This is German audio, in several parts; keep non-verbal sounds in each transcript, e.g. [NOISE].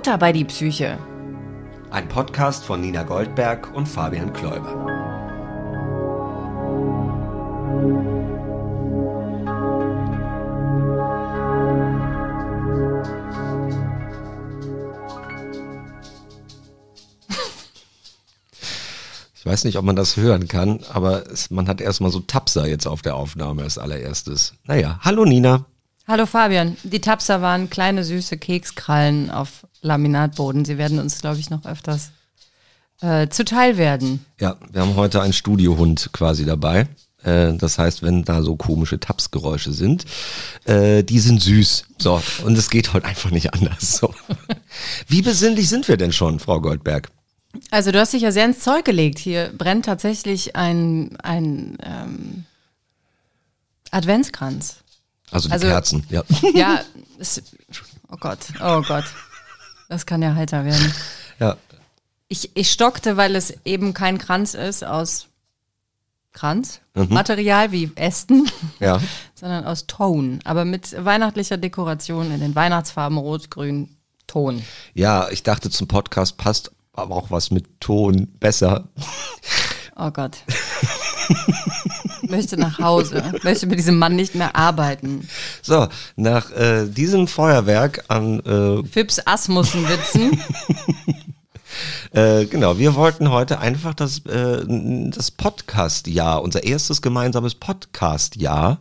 Butter bei die Psyche. Ein Podcast von Nina Goldberg und Fabian Kläuber. Ich weiß nicht, ob man das hören kann, aber es, man hat erstmal so Tapser jetzt auf der Aufnahme als allererstes. Naja, hallo Nina. Hallo Fabian. Die Tapser waren kleine süße Kekskrallen auf Laminatboden. Sie werden uns, glaube ich, noch öfters äh, zuteil werden. Ja, wir haben heute einen Studiohund quasi dabei. Äh, das heißt, wenn da so komische Tapsgeräusche sind, äh, die sind süß. So, und es geht heute einfach nicht anders. So. [LAUGHS] Wie besinnlich sind wir denn schon, Frau Goldberg? Also du hast dich ja sehr ins Zeug gelegt. Hier brennt tatsächlich ein, ein ähm, Adventskranz. Also die Also- Kerzen, ja. [LAUGHS] Ja, es, oh Gott, oh Gott. Das kann ja heiter werden. ja. Ich, ich stockte, weil es eben kein Kranz ist aus Kranz, Mhm. Material wie Ästen, Ja. [LAUGHS] sondern aus Ton. Aber mit weihnachtlicher Dekoration in den Weihnachtsfarben Rot, Grün, Ton. Ja, ich dachte zum Podcast passt aber auch was mit Ton besser. Oh Gott. [LAUGHS] [LAUGHS] möchte nach Hause, möchte mit diesem Mann nicht mehr arbeiten. So, nach äh, diesem Feuerwerk an äh, Fips Asmussen-Witzen. [LAUGHS] Äh, genau, wir wollten heute einfach das, äh, das Podcast-Jahr, unser erstes gemeinsames Podcast-Jahr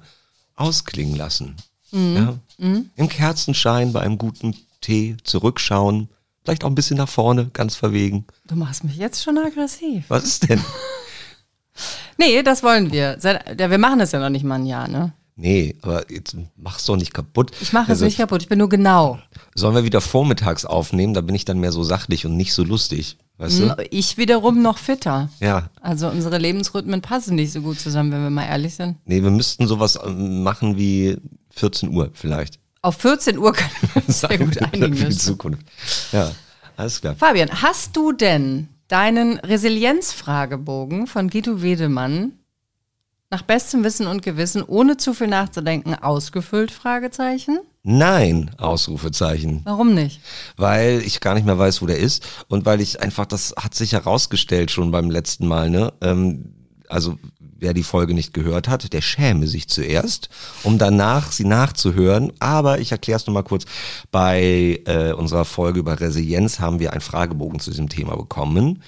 ausklingen lassen. Ja? Im Kerzenschein bei einem guten Tee zurückschauen, vielleicht auch ein bisschen nach vorne, ganz verwegen. Du machst mich jetzt schon aggressiv. Was ist denn? [LAUGHS] Nee, das wollen wir. Wir machen das ja noch nicht mal ein Jahr, ne? Nee, aber jetzt mach's doch nicht kaputt. Ich mache es Also, nicht kaputt, ich bin nur genau. Sollen wir wieder vormittags aufnehmen, da bin ich dann mehr so sachlich und nicht so lustig, weißt du? Ich wiederum noch fitter. Ja, Also unsere Lebensrhythmen passen nicht so gut zusammen, wenn wir mal ehrlich sind. nee, wir müssten sowas ähm, machen wie 14 Uhr vielleicht. Auf 14 Uhr können wir uns [LAUGHS] sehr gut Für einigen. die müssen. Zukunft. Ja, alles klar. Fabian, hast du denn deinen Resilienzfragebogen von Guido Wedemann nach bestem Wissen und Gewissen, ohne zu viel nachzudenken, ausgefüllt? Fragezeichen. Nein, Ausrufezeichen. Warum nicht? Weil ich gar nicht mehr weiß, wo der ist und weil ich einfach, das hat sich herausgestellt schon beim letzten Mal, ne? Ähm, also wer die Folge nicht gehört hat, der schäme sich zuerst, um danach sie nachzuhören. Aber ich erkläre es nochmal kurz. Bei äh, unserer Folge über Resilienz haben wir einen Fragebogen zu diesem Thema bekommen.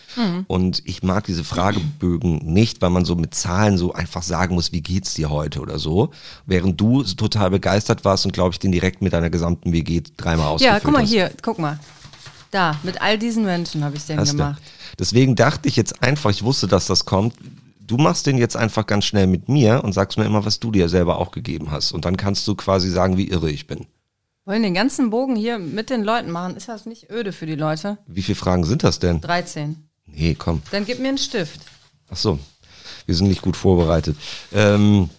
Und ich mag diese Fragebögen nicht, weil man so mit Zahlen so einfach sagen muss, wie geht's dir heute oder so. Während du so total begeistert warst und glaube ich den direkt mit deiner gesamten WG dreimal ausgefüllt Ja, guck mal hast. hier, guck mal. Da, mit all diesen Menschen habe ich den Hast du. gemacht. Deswegen dachte ich jetzt einfach, ich wusste, dass das kommt. Du machst den jetzt einfach ganz schnell mit mir und sagst mir immer, was du dir selber auch gegeben hast. Und dann kannst du quasi sagen, wie irre ich bin. Wollen den ganzen Bogen hier mit den Leuten machen? Ist das nicht öde für die Leute? Wie viele Fragen sind das denn? 13. Nee, komm. Dann gib mir einen Stift. Ach so. Wir sind nicht gut vorbereitet. Ähm,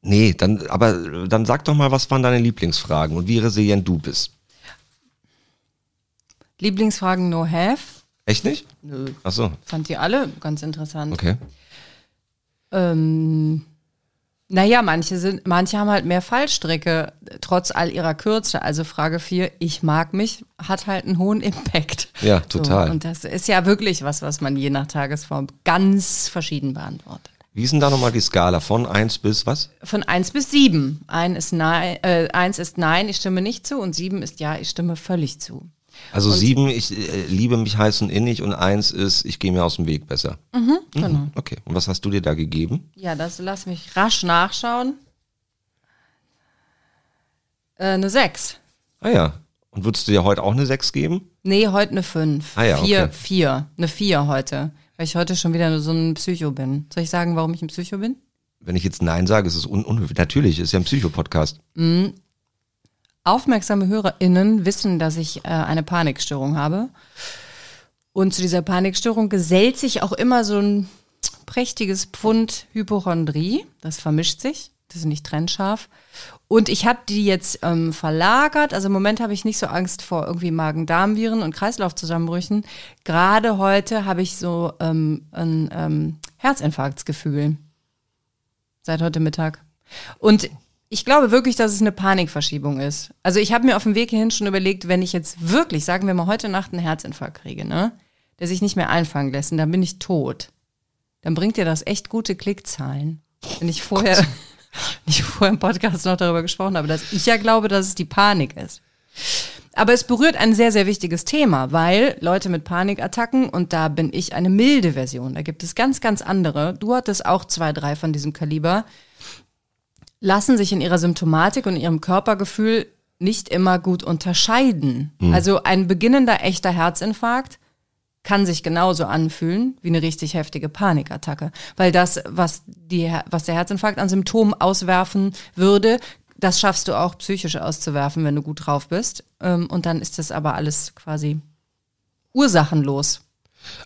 nee, dann, aber dann sag doch mal, was waren deine Lieblingsfragen und wie resilient du bist. Lieblingsfragen no have? Echt nicht? Nö. Ach so, Fand die alle ganz interessant. okay. Ähm, naja, manche sind, manche haben halt mehr Fallstricke, trotz all ihrer Kürze. Also Frage 4, ich mag mich, hat halt einen hohen Impact. Ja, total. So, und das ist ja wirklich was, was man je nach Tagesform ganz verschieden beantwortet. Wie ist denn da nochmal die Skala von 1 bis was? Von 1 bis 7. Ein ist nein, äh, 1 ist nein, ich stimme nicht zu und 7 ist ja, ich stimme völlig zu. Also sieben, ich äh, liebe mich heiß und innig und eins ist, ich gehe mir aus dem Weg besser. Mhm, genau. Okay, und was hast du dir da gegeben? Ja, das lass mich rasch nachschauen. Äh, eine 6. Ah ja. Und würdest du dir heute auch eine 6 geben? Nee, heute eine 5. Ah ja, 4, okay. 4. Eine 4 heute. Weil ich heute schon wieder so ein Psycho bin. Soll ich sagen, warum ich ein Psycho bin? Wenn ich jetzt Nein sage, ist es un unhöflich. Natürlich, ist ja ein Psychopodcast. Aufmerksame HörerInnen wissen, dass ich äh, eine Panikstörung habe. Und zu dieser Panikstörung gesellt sich auch immer so ein prächtiges Pfund Hypochondrie. Das vermischt sich. Das ist nicht trennscharf. Und ich habe die jetzt ähm, verlagert. Also im Moment habe ich nicht so Angst vor irgendwie Magen-Darm-Viren und Kreislaufzusammenbrüchen. Gerade heute habe ich so ähm, ein ähm, Herzinfarktsgefühl. Seit heute Mittag. Und ich glaube wirklich, dass es eine Panikverschiebung ist. Also ich habe mir auf dem Weg hierhin schon überlegt, wenn ich jetzt wirklich, sagen wir mal, heute Nacht einen Herzinfarkt kriege, ne, der sich nicht mehr einfangen lässt, und dann bin ich tot. Dann bringt dir das echt gute Klickzahlen. Wenn ich vorher, [LAUGHS] wenn ich vorher im Podcast noch darüber gesprochen habe, dass ich ja glaube, dass es die Panik ist. Aber es berührt ein sehr, sehr wichtiges Thema, weil Leute mit Panikattacken, und da bin ich eine milde Version, da gibt es ganz, ganz andere, du hattest auch zwei, drei von diesem Kaliber, lassen sich in ihrer Symptomatik und ihrem Körpergefühl nicht immer gut unterscheiden. Also ein beginnender echter Herzinfarkt kann sich genauso anfühlen wie eine richtig heftige Panikattacke. Weil das, was, die, was der Herzinfarkt an Symptomen auswerfen würde, das schaffst du auch psychisch auszuwerfen, wenn du gut drauf bist. Ähm, Und dann ist das aber alles quasi ursachenlos.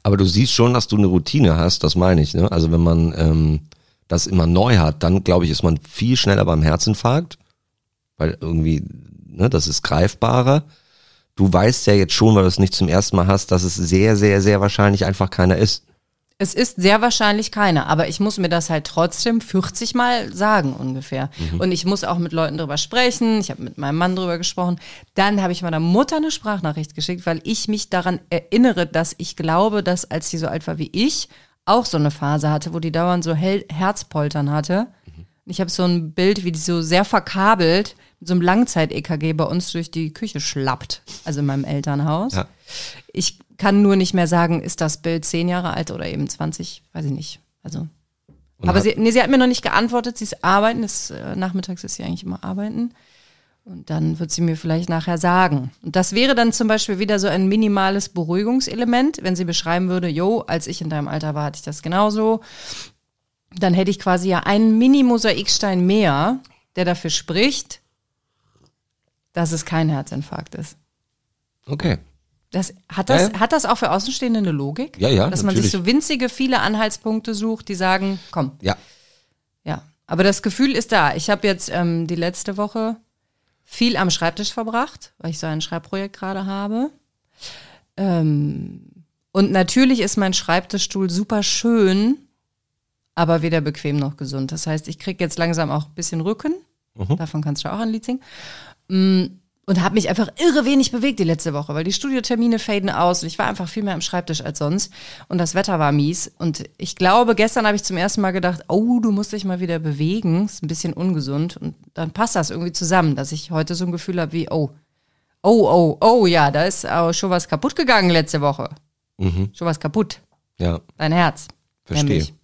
Aber du siehst schon, dass du eine Routine hast, das meine ich. Ne? Also wenn man ähm, das immer neu hat, dann glaube ich, ist man viel schneller beim Herzinfarkt, weil irgendwie, ne, das ist greifbarer. Du weißt ja jetzt schon, weil du es nicht zum ersten Mal hast, dass es sehr, sehr, sehr wahrscheinlich einfach keiner ist. Es ist sehr wahrscheinlich keiner, aber ich muss mir das halt trotzdem 40 Mal sagen ungefähr. Und ich muss auch mit Leuten drüber sprechen. Ich habe mit meinem Mann drüber gesprochen. Dann habe ich meiner Mutter eine Sprachnachricht geschickt, weil ich mich daran erinnere, dass ich glaube, dass als die so alt war wie ich, auch so eine Phase hatte, wo die dauernd so Hel Herzpoltern hatte. Und Ich habe so ein Bild, wie die so sehr verkabelt mit so einem Langzeit-EKG bei uns durch die Küche schlappt, also in meinem Elternhaus. Ja. Ich kann nur nicht mehr sagen, ist das Bild zehn Jahre alt oder eben 20, weiß ich nicht. Also. Und Aber sie, nee, sie hat mir noch nicht geantwortet, sie ist arbeiten, das, äh, nachmittags ist sie eigentlich immer arbeiten. Und dann wird sie mir vielleicht nachher sagen. Und das wäre dann zum Beispiel wieder so ein minimales Beruhigungselement, wenn sie beschreiben würde, jo, als ich in deinem Alter war, hatte ich das genauso. Dann hätte ich quasi ja einen Mini-Mosaikstein mehr, der dafür spricht, dass es kein Herzinfarkt ist. Okay. Das, hat, das, Ja, hat das auch für Außenstehende eine Logik? Ja, ja, Dass man sich so winzige, viele Anhaltspunkte sucht, die sagen, komm, Ja. ja. Aber das Gefühl ist da. Ich habe jetzt ähm, die letzte Woche viel am Schreibtisch verbracht, weil ich so ein Schreibprojekt gerade habe. Ähm, und natürlich ist mein Schreibtischstuhl super schön, aber weder bequem noch gesund. Das heißt, ich kriege jetzt langsam auch ein bisschen Rücken. Davon kannst du auch ein Lied singen. Und habe mich einfach irre wenig bewegt die letzte Woche, weil die Studiotermine faden aus und ich war einfach viel mehr am Schreibtisch als sonst. Und das Wetter war mies. Und ich glaube, gestern habe ich zum ersten Mal gedacht, oh, du musst dich mal wieder bewegen. Ist ein bisschen ungesund. Und dann passt das irgendwie zusammen, dass ich heute so ein Gefühl habe wie, oh, oh, oh, oh, ja, da ist auch schon was kaputt gegangen letzte Woche. Schon was kaputt. Ja. Dein Herz. Verstehe. Nämlich.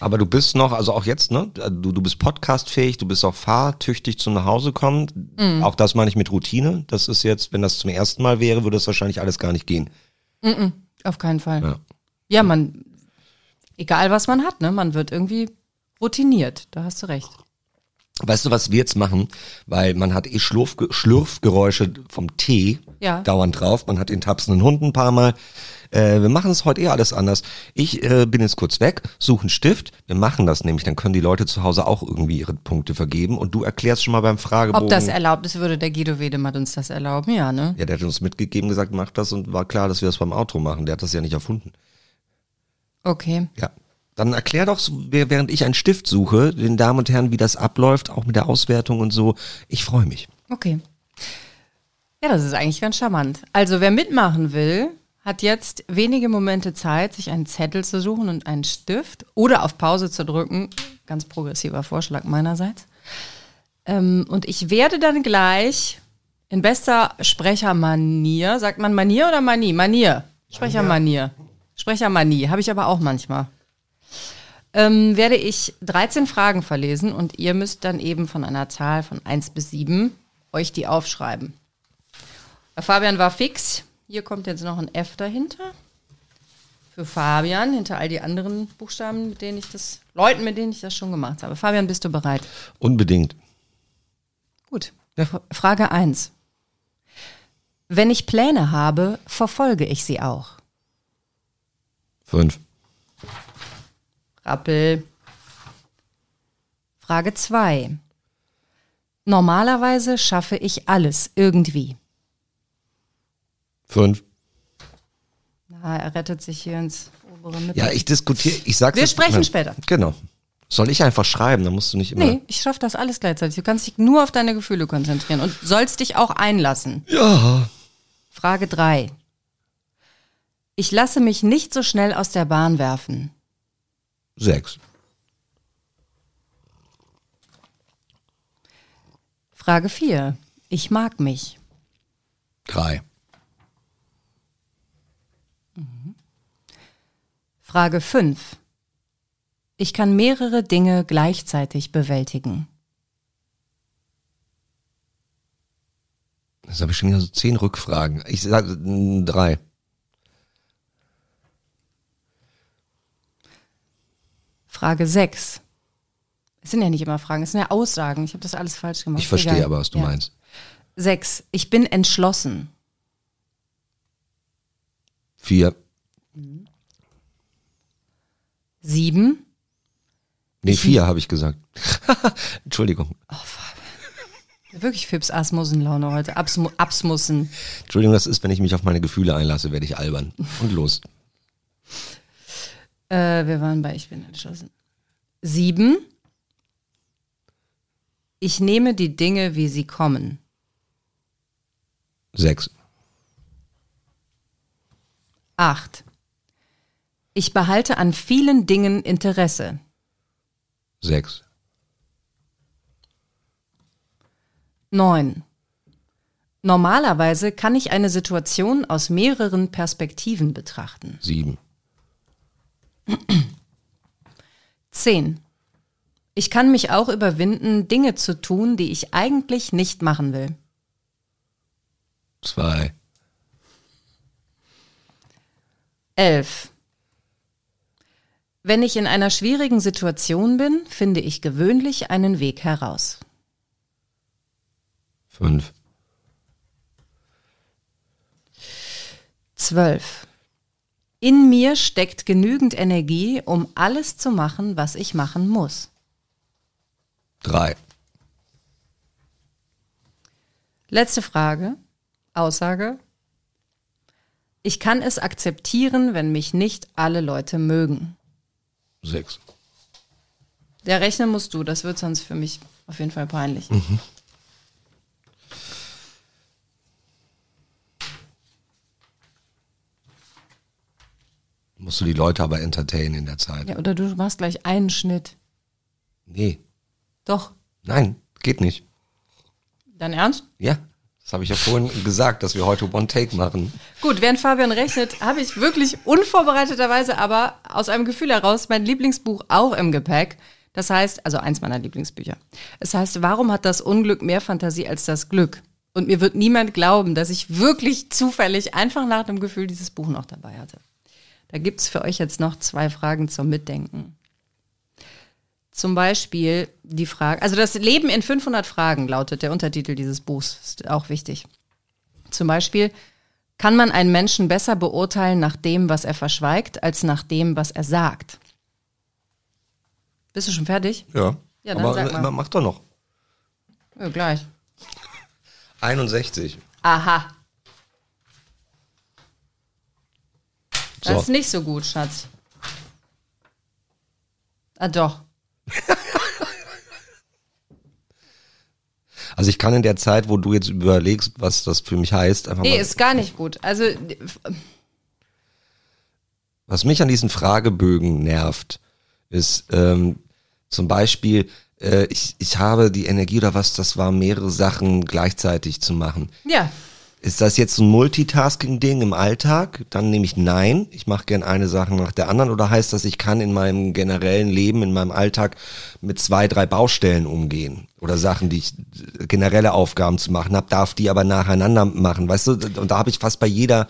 Aber du bist noch, also auch jetzt, ne? Du, du bist podcastfähig, du bist auch fahrtüchtig zum Nachhause kommen. Mhm. Auch das meine ich mit Routine. Das ist jetzt, wenn das zum ersten Mal wäre, würde das wahrscheinlich alles gar nicht gehen. Auf keinen Fall. Ja. Ja, man, egal was man hat, ne, man wird irgendwie routiniert. Da hast du recht. Weißt du, was wir jetzt machen? Weil man hat eh Schlurf, Schlürfgeräusche vom Tee Ja. dauernd drauf. Man hat den tapsenden Hund ein paar Mal. Äh, wir machen es heute eh alles anders. Ich äh, bin jetzt kurz weg, suche einen Stift. Wir machen das nämlich. Dann können die Leute zu Hause auch irgendwie ihre Punkte vergeben. Und du erklärst schon mal beim Fragebogen. Ob das erlaubt ist, würde der Guido Wedemann uns das erlauben, ja, ne? ja, der hat uns mitgegeben, gesagt, mach das und war klar, dass wir das beim Outro machen. Der hat das ja nicht erfunden. Okay. Ja. Dann erklär doch, während ich einen Stift suche, den Damen und Herren, wie das abläuft, auch mit der Auswertung und so. Ich freue mich. Okay. Ja, das ist eigentlich ganz charmant. Also, wer mitmachen will, hat jetzt wenige Momente Zeit, sich einen Zettel zu suchen und einen Stift oder auf Pause zu drücken. Ganz progressiver Vorschlag meinerseits. Ähm, und ich werde dann gleich in bester Sprechermanier, sagt man Manier oder Manie? Manier. Sprechermanier. Sprechermanie, habe ich aber auch manchmal. Ähm, werde ich 13 Fragen verlesen und ihr müsst dann eben von einer Zahl von 1 bis 7 euch die aufschreiben. Fabian war fix. Hier kommt jetzt noch ein F dahinter. Für Fabian, hinter all die anderen Buchstaben, mit denen ich das, Leuten, mit denen ich das schon gemacht habe. Fabian, bist du bereit? Unbedingt. Gut. F- Frage 1. Wenn ich Pläne habe, verfolge ich sie auch. Fünf. Rappel. Frage 2. Normalerweise schaffe ich alles irgendwie. Fünf. Na, er rettet sich hier ins obere Mitte. Ja, ich diskutiere, ich sag's Wir jetzt- sprechen Ja, später. Genau. Soll ich einfach schreiben, dann musst du nicht immer. Nee, ich schaffe das alles gleichzeitig. Du kannst dich nur auf deine Gefühle konzentrieren und sollst dich auch einlassen. Ja. Frage drei. Ich lasse mich nicht so schnell aus der Bahn werfen. Sechs. Frage vier. Ich mag mich. Drei. Frage fünf. Ich kann mehrere Dinge gleichzeitig bewältigen. Jetzt habe ich schon wieder so zehn Rückfragen. Ich sage mm, drei. Frage 6. Es sind ja nicht immer Fragen, es sind ja Aussagen. Ich habe das alles falsch gemacht. Ich verstehe Egal. aber, was du Ja. meinst. 6. Ich bin entschlossen. Vier. 7. Nee, vier habe ich gesagt. [LAUGHS] Entschuldigung. Wirklich Fips Asmussen-Laune heute. Absmu Absmussen. Entschuldigung, das ist, wenn ich mich auf meine Gefühle einlasse, werde ich albern. Und los. Äh, wir waren bei Ich bin entschlossen. 7. Ich nehme die Dinge, wie sie kommen. Sechs. 8. Ich behalte an vielen Dingen Interesse. Sechs. 9. Normalerweise kann ich eine Situation aus mehreren Perspektiven betrachten. Sieben. 10. Ich kann mich auch überwinden, Dinge zu tun, die ich eigentlich nicht machen will. Zwei. 11. Wenn ich in einer schwierigen Situation bin, finde ich gewöhnlich einen Weg heraus. Fünf. 12. In mir steckt genügend Energie, um alles zu machen, was ich machen muss. Drei. Letzte Frage. Aussage. Ich kann es akzeptieren, wenn mich nicht alle Leute mögen. Sechs. Der rechnen musst du, das wird sonst für mich auf jeden Fall peinlich. Musst du die Leute aber entertainen in der Zeit. Ja, oder du machst gleich einen Schnitt. Nee. Doch. Nein, geht nicht. Dein Ernst? Ja. Das habe ich ja vorhin gesagt, dass wir heute One Take machen. Gut, während Fabian rechnet, habe ich wirklich unvorbereiteterweise, aber aus einem Gefühl heraus mein Lieblingsbuch auch im Gepäck. Das heißt, also eins meiner Lieblingsbücher. Es heißt, warum hat das Unglück mehr Fantasie als das Glück? Und mir wird niemand glauben, dass ich wirklich zufällig einfach nach dem Gefühl dieses Buch noch dabei hatte. Da gibt's für euch jetzt noch zwei Fragen zum Mitdenken. Zum Beispiel die Frage, also das Leben in 500 Fragen lautet der Untertitel dieses Buchs, ist auch wichtig. Zum Beispiel, kann man einen Menschen besser beurteilen nach dem, was er verschweigt, als nach dem, was er sagt? Bist du schon fertig? Ja. Ja, dann aber sag mal. mach doch noch. Ja, gleich. 61. Aha. Das So. ist nicht so gut, Schatz. Ah, doch. Also ich kann in der Zeit, wo du jetzt überlegst, was das für mich heißt, einfach Nee, mal, ist gar nicht gut. Also, was mich an diesen Fragebögen nervt, ist ähm, zum Beispiel, äh, ich, ich habe die Energie oder was, das war mehrere Sachen gleichzeitig zu machen. ja. Ist das jetzt ein Multitasking-Ding im Alltag? Dann nehme ich nein. Ich mache gern eine Sache nach der anderen. Oder heißt das, ich kann in meinem generellen Leben, in meinem Alltag mit zwei, drei Baustellen umgehen? Oder Sachen, die ich äh, generelle Aufgaben zu machen habe, darf die aber nacheinander machen. Weißt du, und da habe ich fast bei jeder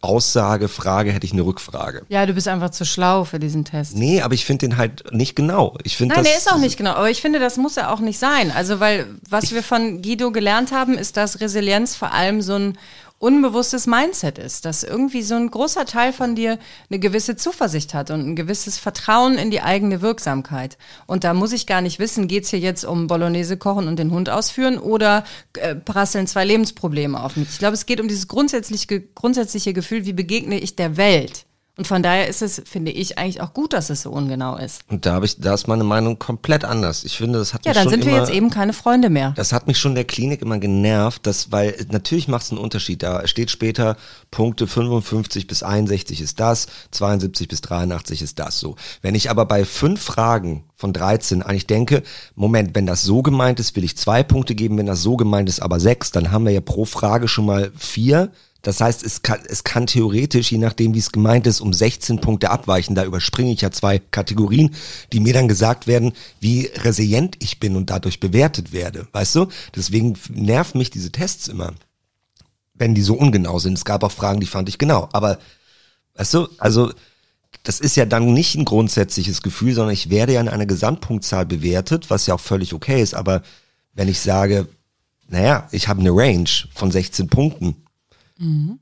Aussage, Frage, hätte ich eine Rückfrage. Ja, du bist einfach zu schlau für diesen Test. Nee, aber ich finde den halt nicht genau. Ich finde Nein, das, der ist auch nicht genau. Aber ich finde, das muss ja auch nicht sein. Also, weil was wir von Guido gelernt haben, ist, dass Resilienz vor allem so ein unbewusstes Mindset ist, dass irgendwie so ein großer Teil von dir eine gewisse Zuversicht hat und ein gewisses Vertrauen in die eigene Wirksamkeit. Und da muss ich gar nicht wissen, geht's hier jetzt um Bolognese kochen und den Hund ausführen oder äh, prasseln zwei Lebensprobleme auf mich. Ich glaube, es geht um dieses grundsätzliche, grundsätzliche Gefühl, wie begegne ich der Welt. Und von daher ist es, finde ich, eigentlich auch gut, dass es so ungenau ist. Und da habe ich, da ist meine Meinung komplett anders. Ich finde, das hat Ja, mich dann schon sind wir immer, jetzt eben keine Freunde mehr. Das hat mich schon in der Klinik immer genervt, dass, weil natürlich macht es einen Unterschied. Da steht später Punkte 55 bis 61 ist das, 72 bis 83 ist das so. Wenn ich aber bei fünf Fragen von 13 eigentlich denke, Moment, wenn das so gemeint ist, will ich zwei Punkte geben, wenn das so gemeint ist, aber sechs, dann haben wir ja pro Frage schon mal vier. Das heißt, es kann, es kann theoretisch, je nachdem wie es gemeint ist, um 16 Punkte abweichen. Da überspringe ich ja zwei Kategorien, die mir dann gesagt werden, wie resilient ich bin und dadurch bewertet werde. Weißt du? Deswegen nervt mich diese Tests immer, wenn die so ungenau sind. Es gab auch Fragen, die fand ich genau. Aber, weißt du, also, das ist ja dann nicht ein grundsätzliches Gefühl, sondern ich werde ja in einer Gesamtpunktzahl bewertet, was ja auch völlig okay ist. Aber wenn ich sage, naja, ich habe eine Range von 16 Punkten,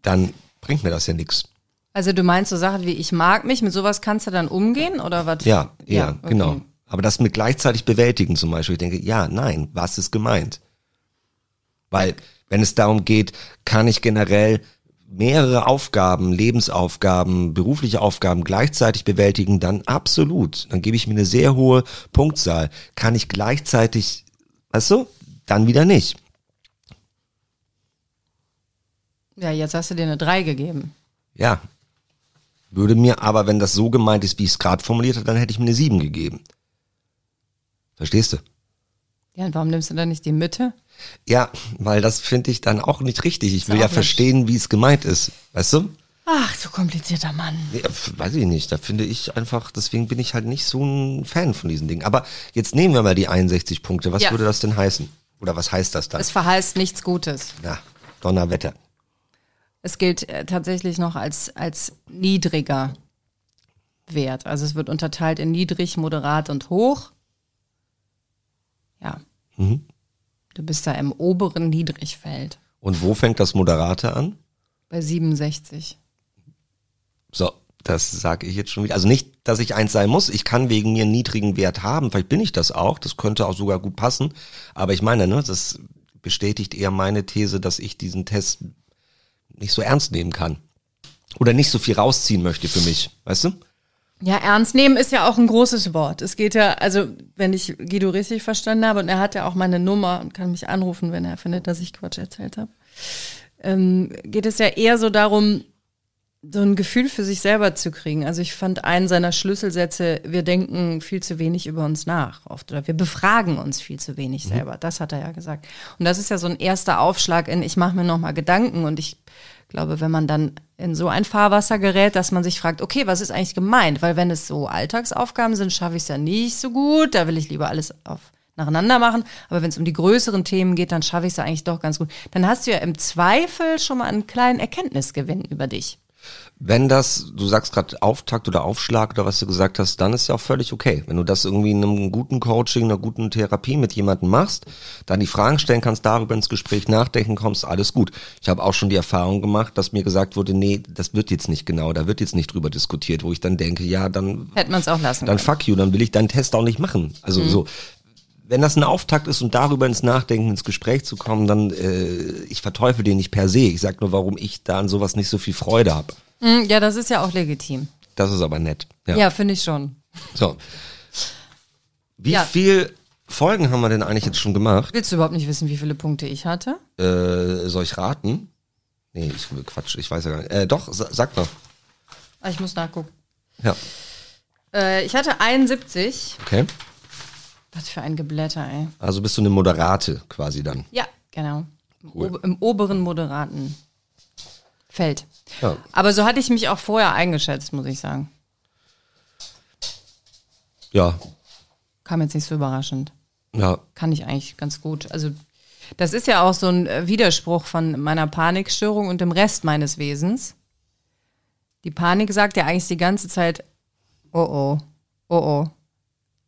dann bringt mir das ja nichts. Also du meinst so Sachen wie ich mag mich, mit sowas kannst du dann umgehen oder was? Ja, ja, okay. genau. Aber das mit gleichzeitig bewältigen zum Beispiel, ich denke, ja, nein, was ist gemeint? Weil, wenn es darum geht, kann ich generell mehrere Aufgaben, Lebensaufgaben, berufliche Aufgaben gleichzeitig bewältigen, dann absolut. Dann gebe ich mir eine sehr hohe Punktzahl. Kann ich gleichzeitig, weißt du, dann wieder nicht. Ja, jetzt hast du dir eine 3 gegeben. Ja. Würde mir aber, wenn das so gemeint ist, wie ich es gerade formuliert habe, dann hätte ich mir eine 7 gegeben. Verstehst du? Ja, und warum nimmst du dann nicht die Mitte? Ja, weil das finde ich dann auch nicht richtig. Ich will ja nicht. verstehen, wie es gemeint ist. Weißt du? Ach, du komplizierter Mann. Ja, weiß ich nicht. Da finde ich einfach, deswegen bin ich halt nicht so ein Fan von diesen Dingen. Aber jetzt nehmen wir mal die 61 Punkte. Was Ja. würde das denn heißen? Oder was heißt das dann? Es verheißt nichts Gutes. Na, Donnerwetter. Es gilt äh, tatsächlich noch als, als niedriger Wert. Also es wird unterteilt in niedrig, moderat und hoch. Ja. Mhm. Du bist da im oberen Niedrigfeld Und wo fängt das Moderate an? bei 67. So, das sage ich jetzt schon wieder. Also nicht, dass ich eins sein muss. Ich kann wegen mir einen niedrigen Wert haben. Vielleicht bin ich das auch. Das könnte auch sogar gut passen. Aber ich meine, ne, das bestätigt eher meine These, dass ich diesen Test nicht so ernst nehmen kann. Oder nicht so viel rausziehen möchte für mich. Weißt du? Ja, ernst nehmen ist ja auch ein großes Wort. Es geht ja, also wenn ich Guido richtig verstanden habe, und er hat ja auch meine Nummer und kann mich anrufen, wenn er findet, dass ich Quatsch erzählt habe, ähm, geht es ja eher so darum, so ein Gefühl für sich selber zu kriegen. Also ich fand einen seiner Schlüsselsätze, wir denken viel zu wenig über uns nach oft oder wir befragen uns viel zu wenig selber. Das hat er ja gesagt. Und das ist ja so ein erster Aufschlag in, ich mache mir nochmal Gedanken und ich glaube, wenn man dann in so ein Fahrwasser gerät, dass man sich fragt, okay, was ist eigentlich gemeint? Weil wenn es so Alltagsaufgaben sind, schaffe ich es ja nicht so gut. Da will ich lieber alles auf nacheinander machen. Aber wenn es um die größeren Themen geht, dann schaffe ich es ja eigentlich doch ganz gut. Dann hast du ja im Zweifel schon mal einen kleinen Erkenntnisgewinn über dich. Wenn das, du sagst gerade Auftakt oder Aufschlag oder was du gesagt hast, dann ist ja auch völlig okay. Wenn du das irgendwie in einem guten Coaching, einer guten Therapie mit jemandem machst, dann die Fragen stellen kannst, darüber ins Gespräch nachdenken kommst, alles gut. Ich habe auch schon die Erfahrung gemacht, dass mir gesagt wurde, nee, das wird jetzt nicht genau, da wird jetzt nicht drüber diskutiert, wo ich dann denke, ja, dann, Hätte man es auch lassen dann können. fuck you, dann will ich deinen Test auch nicht machen. Also so. Wenn das ein Auftakt ist und darüber ins Nachdenken, ins Gespräch zu kommen, dann äh, ich verteufel den nicht per se. Ich sag nur, warum ich da an sowas nicht so viel Freude habe. Mm, Ja, das ist ja auch legitim. Das ist aber nett. Ja. Ja, finde ich schon. So. Wie Ja. viel Folgen haben wir denn eigentlich jetzt schon gemacht? Willst du überhaupt nicht wissen, wie viele Punkte ich hatte? Äh, soll ich raten? Nee, ich Quatsch, ich weiß ja gar nicht. Äh, doch, sa sag mal. Ah, ich muss nachgucken. Ja, Äh, ich hatte 71. okay. Was für ein Geblätter, ey. Also bist du eine Moderate quasi dann. Ja, genau. Im, Cool. ober- Im oberen moderaten Feld. Ja. Aber so hatte ich mich auch vorher eingeschätzt, muss ich sagen. Ja, Kam jetzt nicht so überraschend. ja. Kann ich eigentlich ganz gut. Also, das ist ja auch so ein äh, Widerspruch von meiner Panikstörung und dem Rest meines Wesens. Die Panik sagt ja eigentlich die ganze Zeit, oh oh, oh oh,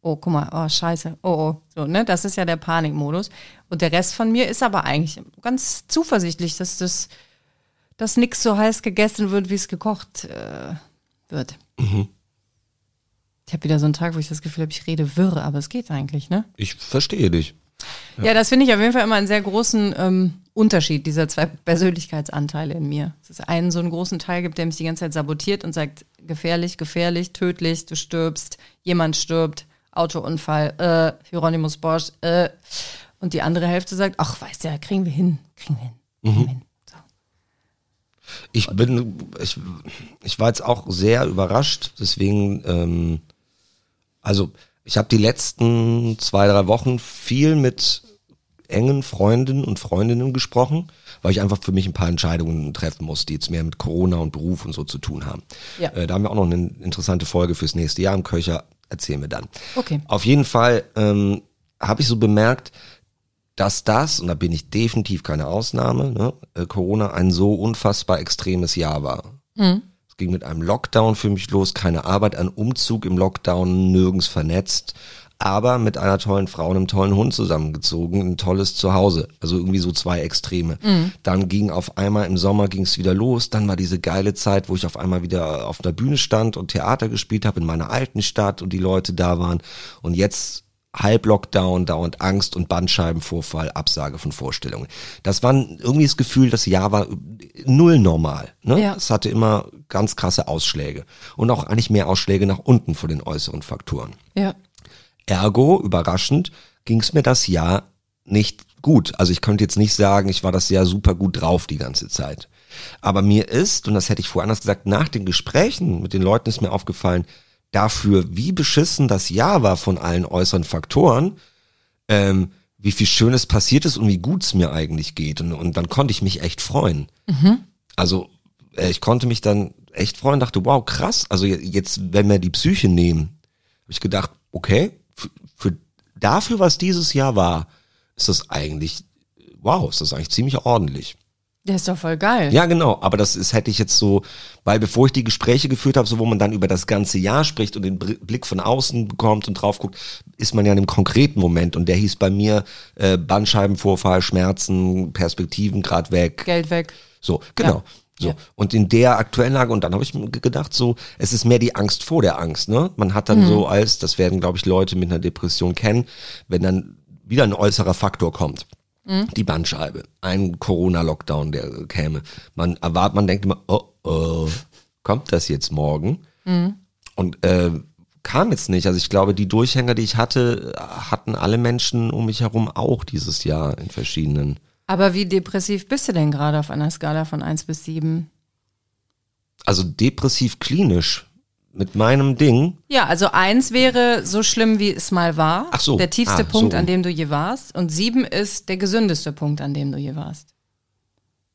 oh, guck mal, oh scheiße, oh oh. So, ne? Das ist ja der Panikmodus. Und der Rest von mir ist aber eigentlich ganz zuversichtlich, dass das, dass nichts so heiß gegessen wird, wie es gekocht äh, wird. Ich habe wieder so einen Tag, wo ich das Gefühl habe, ich rede wirr, aber es geht eigentlich, ne? Ich verstehe dich. Ja, das finde ich auf jeden Fall immer einen sehr großen ähm, Unterschied dieser zwei Persönlichkeitsanteile in mir. Dass es einen so einen großen Teil gibt, der mich die ganze Zeit sabotiert und sagt, gefährlich, gefährlich, tödlich, du stirbst, jemand stirbt, Autounfall, äh, Hieronymus Bosch, äh. Und die andere Hälfte sagt, ach, weißt du, ja, kriegen wir hin, kriegen wir hin, kriegen wir hin. So. Ich bin, ich, ich war jetzt auch sehr überrascht, deswegen, ähm, also ich habe die letzten zwei, drei Wochen viel mit engen Freunden und Freundinnen gesprochen, weil ich einfach für mich ein paar Entscheidungen treffen muss, die jetzt mehr mit Corona und Beruf und so zu tun haben. Ja. Äh, da haben wir auch noch eine interessante Folge fürs nächste Jahr im Köcher, erzählen wir dann. Okay. Auf jeden Fall ähm, habe ich so bemerkt, dass das, und da bin ich definitiv keine Ausnahme, ne, äh, Corona ein so unfassbar extremes Jahr war. Es ging mit einem Lockdown für mich los, keine Arbeit, ein Umzug im Lockdown, nirgends vernetzt, aber mit einer tollen Frau und einem tollen Hund zusammengezogen, ein tolles Zuhause. Also irgendwie so zwei Extreme. Dann ging auf einmal im Sommer ging es wieder los, dann war diese geile Zeit, wo ich auf einmal wieder auf einer Bühne stand und Theater gespielt habe in meiner alten Stadt und die Leute da waren. Und jetzt Halb-Lockdown, dauernd Angst und Bandscheibenvorfall, Absage von Vorstellungen. Das war irgendwie das Gefühl, das Jahr war null normal. Ne? Ja. Es hatte immer ganz krasse Ausschläge und auch eigentlich mehr Ausschläge nach unten von den äußeren Faktoren. Ja. Ergo, überraschend, ging es mir das Jahr nicht gut. Also ich könnte jetzt nicht sagen, ich war das Jahr super gut drauf die ganze Zeit. Aber mir ist, und das hätte ich vorher anders gesagt, nach den Gesprächen mit den Leuten ist mir aufgefallen, dafür, wie beschissen das Jahr war von allen äußeren Faktoren, ähm, wie viel Schönes passiert ist und wie gut es mir eigentlich geht. Und, und dann konnte ich mich echt freuen. Also äh, ich konnte mich dann echt freuen, dachte, wow, krass. Also je- jetzt, wenn wir die Psyche nehmen, habe ich gedacht, okay, für, für dafür, was dieses Jahr war, ist das eigentlich, wow, ist das eigentlich ziemlich ordentlich. Der ist doch voll geil. Ja, genau, aber das ist, hätte ich jetzt so, weil bevor ich die Gespräche geführt habe, so wo man dann über das ganze Jahr spricht und den Blick von außen bekommt und drauf guckt, ist man ja in einem konkreten Moment und der hieß bei mir äh, Bandscheibenvorfall, Schmerzen, Perspektiven grad weg. Geld weg. So, genau. Ja. So. Ja. Und in der aktuellen Lage, und dann habe ich mir ge- gedacht, so, es ist mehr die Angst vor der Angst, ne? Man hat dann so als, das werden, glaube ich, Leute mit einer Depression kennen, wenn dann wieder ein äußerer Faktor kommt. Die Bandscheibe, ein Corona-Lockdown, der käme. Man erwartet, man denkt immer, oh, oh, kommt das jetzt morgen? Und äh, kam jetzt nicht. Also ich glaube, die Durchhänger, die ich hatte, hatten alle Menschen um mich herum auch dieses Jahr in verschiedenen. Aber wie depressiv bist du denn gerade auf einer Skala von 1 bis 7? also depressiv klinisch mit meinem Ding. Ja, also eins wäre so schlimm, wie es mal war. Ach so. Der tiefste Ah, so Punkt, rum. an dem du je warst. Und sieben ist der gesündeste Punkt, an dem du je warst.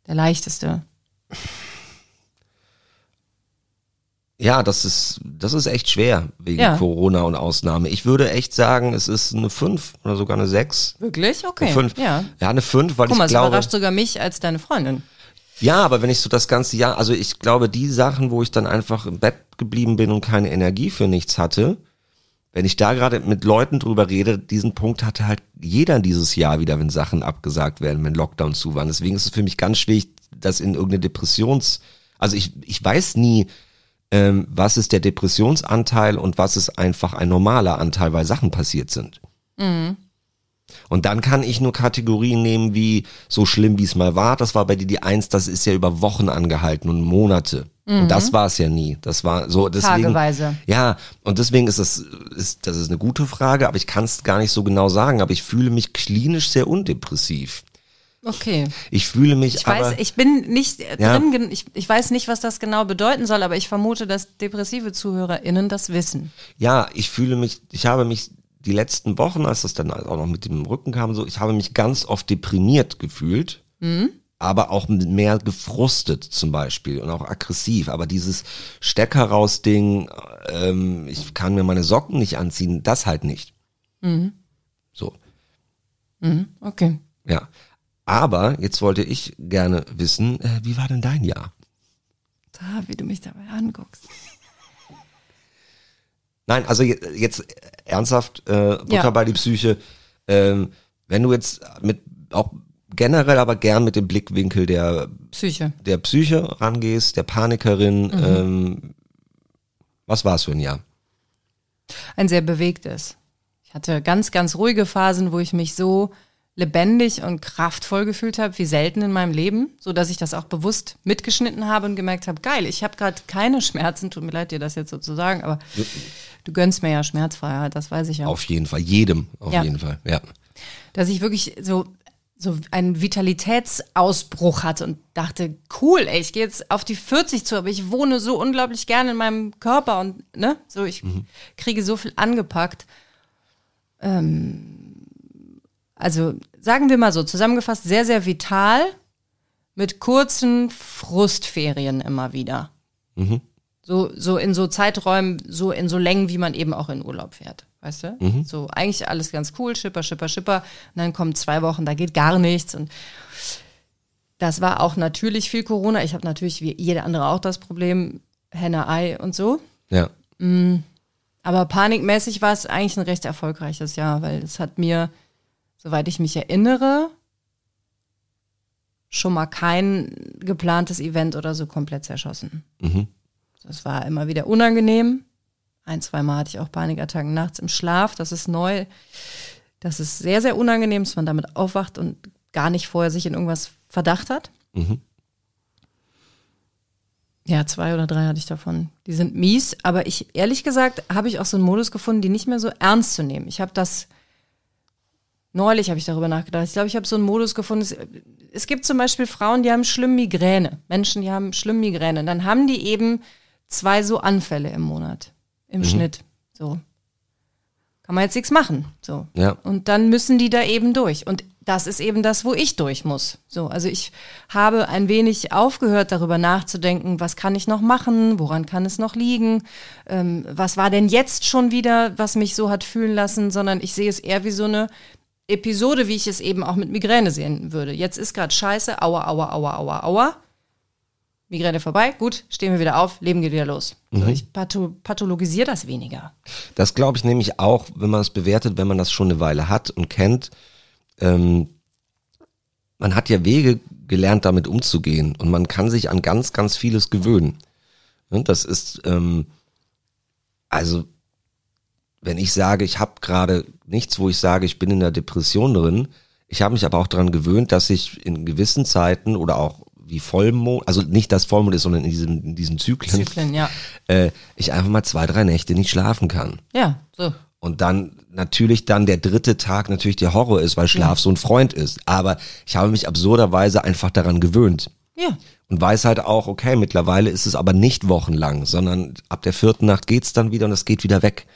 Der leichteste. Ja, das ist, das ist echt schwer wegen Ja. Corona und Ausnahme. Ich würde echt sagen, es ist eine 5 oder sogar eine 6. Wirklich? Okay. Eine 5. Ja. ja, eine 5, weil Guck mal, ich glaube. überrascht sogar mich als deine Freundin. Ja, aber wenn ich so das ganze Jahr, also ich glaube, die Sachen, wo ich dann einfach im Bett geblieben bin und keine Energie für nichts hatte, wenn ich da gerade mit Leuten drüber rede, diesen Punkt hatte halt jeder dieses Jahr wieder, wenn Sachen abgesagt werden, wenn Lockdown zu waren. Deswegen ist es für mich ganz schwierig, das in irgendeine Depressions, also ich, ich weiß nie, ähm, was ist der Depressionsanteil und was ist einfach ein normaler Anteil, weil Sachen passiert sind. Und dann kann ich nur Kategorien nehmen wie so schlimm, wie es mal war. Das war bei dir die Eins, das ist ja über Wochen angehalten und Monate. Und das war es ja nie. Das war so deswegen. Tageweise. Ja, und deswegen ist das, ist, das ist eine gute Frage, aber ich kann es gar nicht so genau sagen. Aber ich fühle mich klinisch sehr undepressiv. Okay. Ich fühle mich Ich aber. weiß, ich bin nicht äh, Ja. drin, ich, ich weiß nicht, was das genau bedeuten soll, aber ich vermute, dass depressive ZuhörerInnen das wissen. Ja, ich fühle mich, ich habe mich die letzten Wochen, als das dann auch noch mit dem Rücken kam, so, ich habe mich ganz oft deprimiert gefühlt, aber auch mehr gefrustet zum Beispiel und auch aggressiv. Aber dieses Stecker raus Ding, ähm, ich kann mir meine Socken nicht anziehen, das halt nicht. So, Okay. ja. Aber jetzt wollte ich gerne wissen, äh, wie war denn dein Jahr? Da, wie du mich dabei anguckst. Nein, also je- jetzt ernsthaft, äh, Butter Ja. bei die Psyche. Ähm, wenn du jetzt mit auch generell, aber gern mit dem Blickwinkel der Psyche. der Psyche rangehst, der Panikerin, ähm, was war es für ein Jahr? Ein sehr bewegtes. Ich hatte ganz, ganz ruhige Phasen, wo ich mich so lebendig und kraftvoll gefühlt habe, wie selten in meinem Leben, so dass ich das auch bewusst mitgeschnitten habe und gemerkt habe, geil, ich habe gerade keine Schmerzen, tut mir leid, dir das jetzt so zu sagen, aber du gönnst mir ja Schmerzfreiheit, das weiß ich ja. Auf jeden Fall, jedem, auf Ja. jeden Fall, ja. Dass ich wirklich so so einen Vitalitätsausbruch hatte und dachte, cool, ey, ich gehe jetzt auf die 40 zu, aber ich wohne so unglaublich gerne in meinem Körper und ne, so ich kriege so viel angepackt. Ähm, also sagen wir mal so, zusammengefasst, sehr, sehr vital, mit kurzen Frustferien immer wieder. So, so in so Zeiträumen, so in so Längen, wie man eben auch in Urlaub fährt. Weißt du? So eigentlich alles ganz cool, schipper, schipper, schipper. Und dann kommen zwei Wochen, da geht gar nichts. Und das war auch natürlich viel Corona. Ich habe natürlich wie jeder andere auch das Problem, Henne-Ei und so. Ja. Aber panikmäßig war es eigentlich ein recht erfolgreiches Jahr, weil es hat mir, soweit ich mich erinnere, schon mal kein geplantes Event oder so komplett zerschossen. Mhm. Das war immer wieder unangenehm. Ein, zweimal hatte ich auch Panikattacken nachts im Schlaf. Das ist neu. Das ist sehr, sehr unangenehm, dass man damit aufwacht und gar nicht vorher sich in irgendwas Verdacht hat. Mhm. Ja, zwei oder drei hatte ich davon. Die sind mies, aber ich, ehrlich gesagt, habe ich auch so einen Modus gefunden, die nicht mehr so ernst zu nehmen. Ich habe das, neulich habe ich darüber nachgedacht. Ich glaube, ich habe so einen Modus gefunden. Es, es gibt zum Beispiel Frauen, die haben schlimm Migräne. Menschen, die haben schlimm Migräne. Und dann haben die eben zwei so Anfälle im Monat, im Schnitt. So. Kann man jetzt nichts machen. So. Ja. Und dann müssen die da eben durch. Und das ist eben das, wo ich durch muss. So, also ich habe ein wenig aufgehört, darüber nachzudenken, was kann ich noch machen, woran kann es noch liegen, ähm, was war denn jetzt schon wieder, was mich so hat fühlen lassen, sondern ich sehe es eher wie so eine Episode, wie ich es eben auch mit Migräne sehen würde. Jetzt ist gerade scheiße, aua, aua, aua, aua, aua. Migräne vorbei, gut, stehen wir wieder auf, Leben geht wieder los. So, ich patho pathologisiere das weniger. Das glaube ich nämlich auch, wenn man es bewertet, wenn man das schon eine Weile hat und kennt. Ähm, man hat ja Wege gelernt, damit umzugehen und man kann sich an ganz, ganz vieles gewöhnen. Und das ist, ähm, also, wenn ich sage, ich habe gerade nichts, wo ich sage, ich bin in der Depression drin, ich habe mich aber auch daran gewöhnt, dass ich in gewissen Zeiten oder auch wie Vollmond, also nicht das Vollmond ist, sondern in diesen, in diesen Zyklen, Zyklen, ja. äh, ich einfach mal zwei, drei Nächte nicht schlafen kann. Ja, so. Und dann natürlich dann der dritte Tag natürlich der Horror ist, weil Schlaf so ein Freund ist. Aber ich habe mich absurderweise einfach daran gewöhnt. Ja. Und weiß halt auch, okay, mittlerweile ist es aber nicht wochenlang, sondern ab der vierten Nacht geht's dann wieder und es geht wieder weg.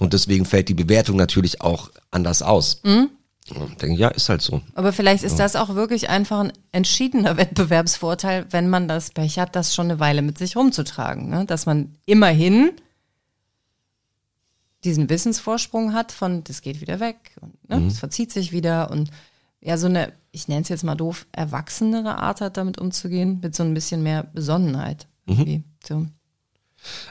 Und deswegen fällt die Bewertung natürlich auch anders aus. Denke ich, ja, ist halt so. Aber vielleicht ist das auch wirklich einfach ein entschiedener [LAUGHS] Wettbewerbsvorteil, wenn man das Pech hat, das schon eine Weile mit sich rumzutragen. Ne? Dass man immerhin diesen Wissensvorsprung hat von, das geht wieder weg und ne, es verzieht sich wieder und ja, so eine, ich nenne es jetzt mal doof, erwachsenere Art hat, damit umzugehen, mit so ein bisschen mehr Besonnenheit. irgendwie. So.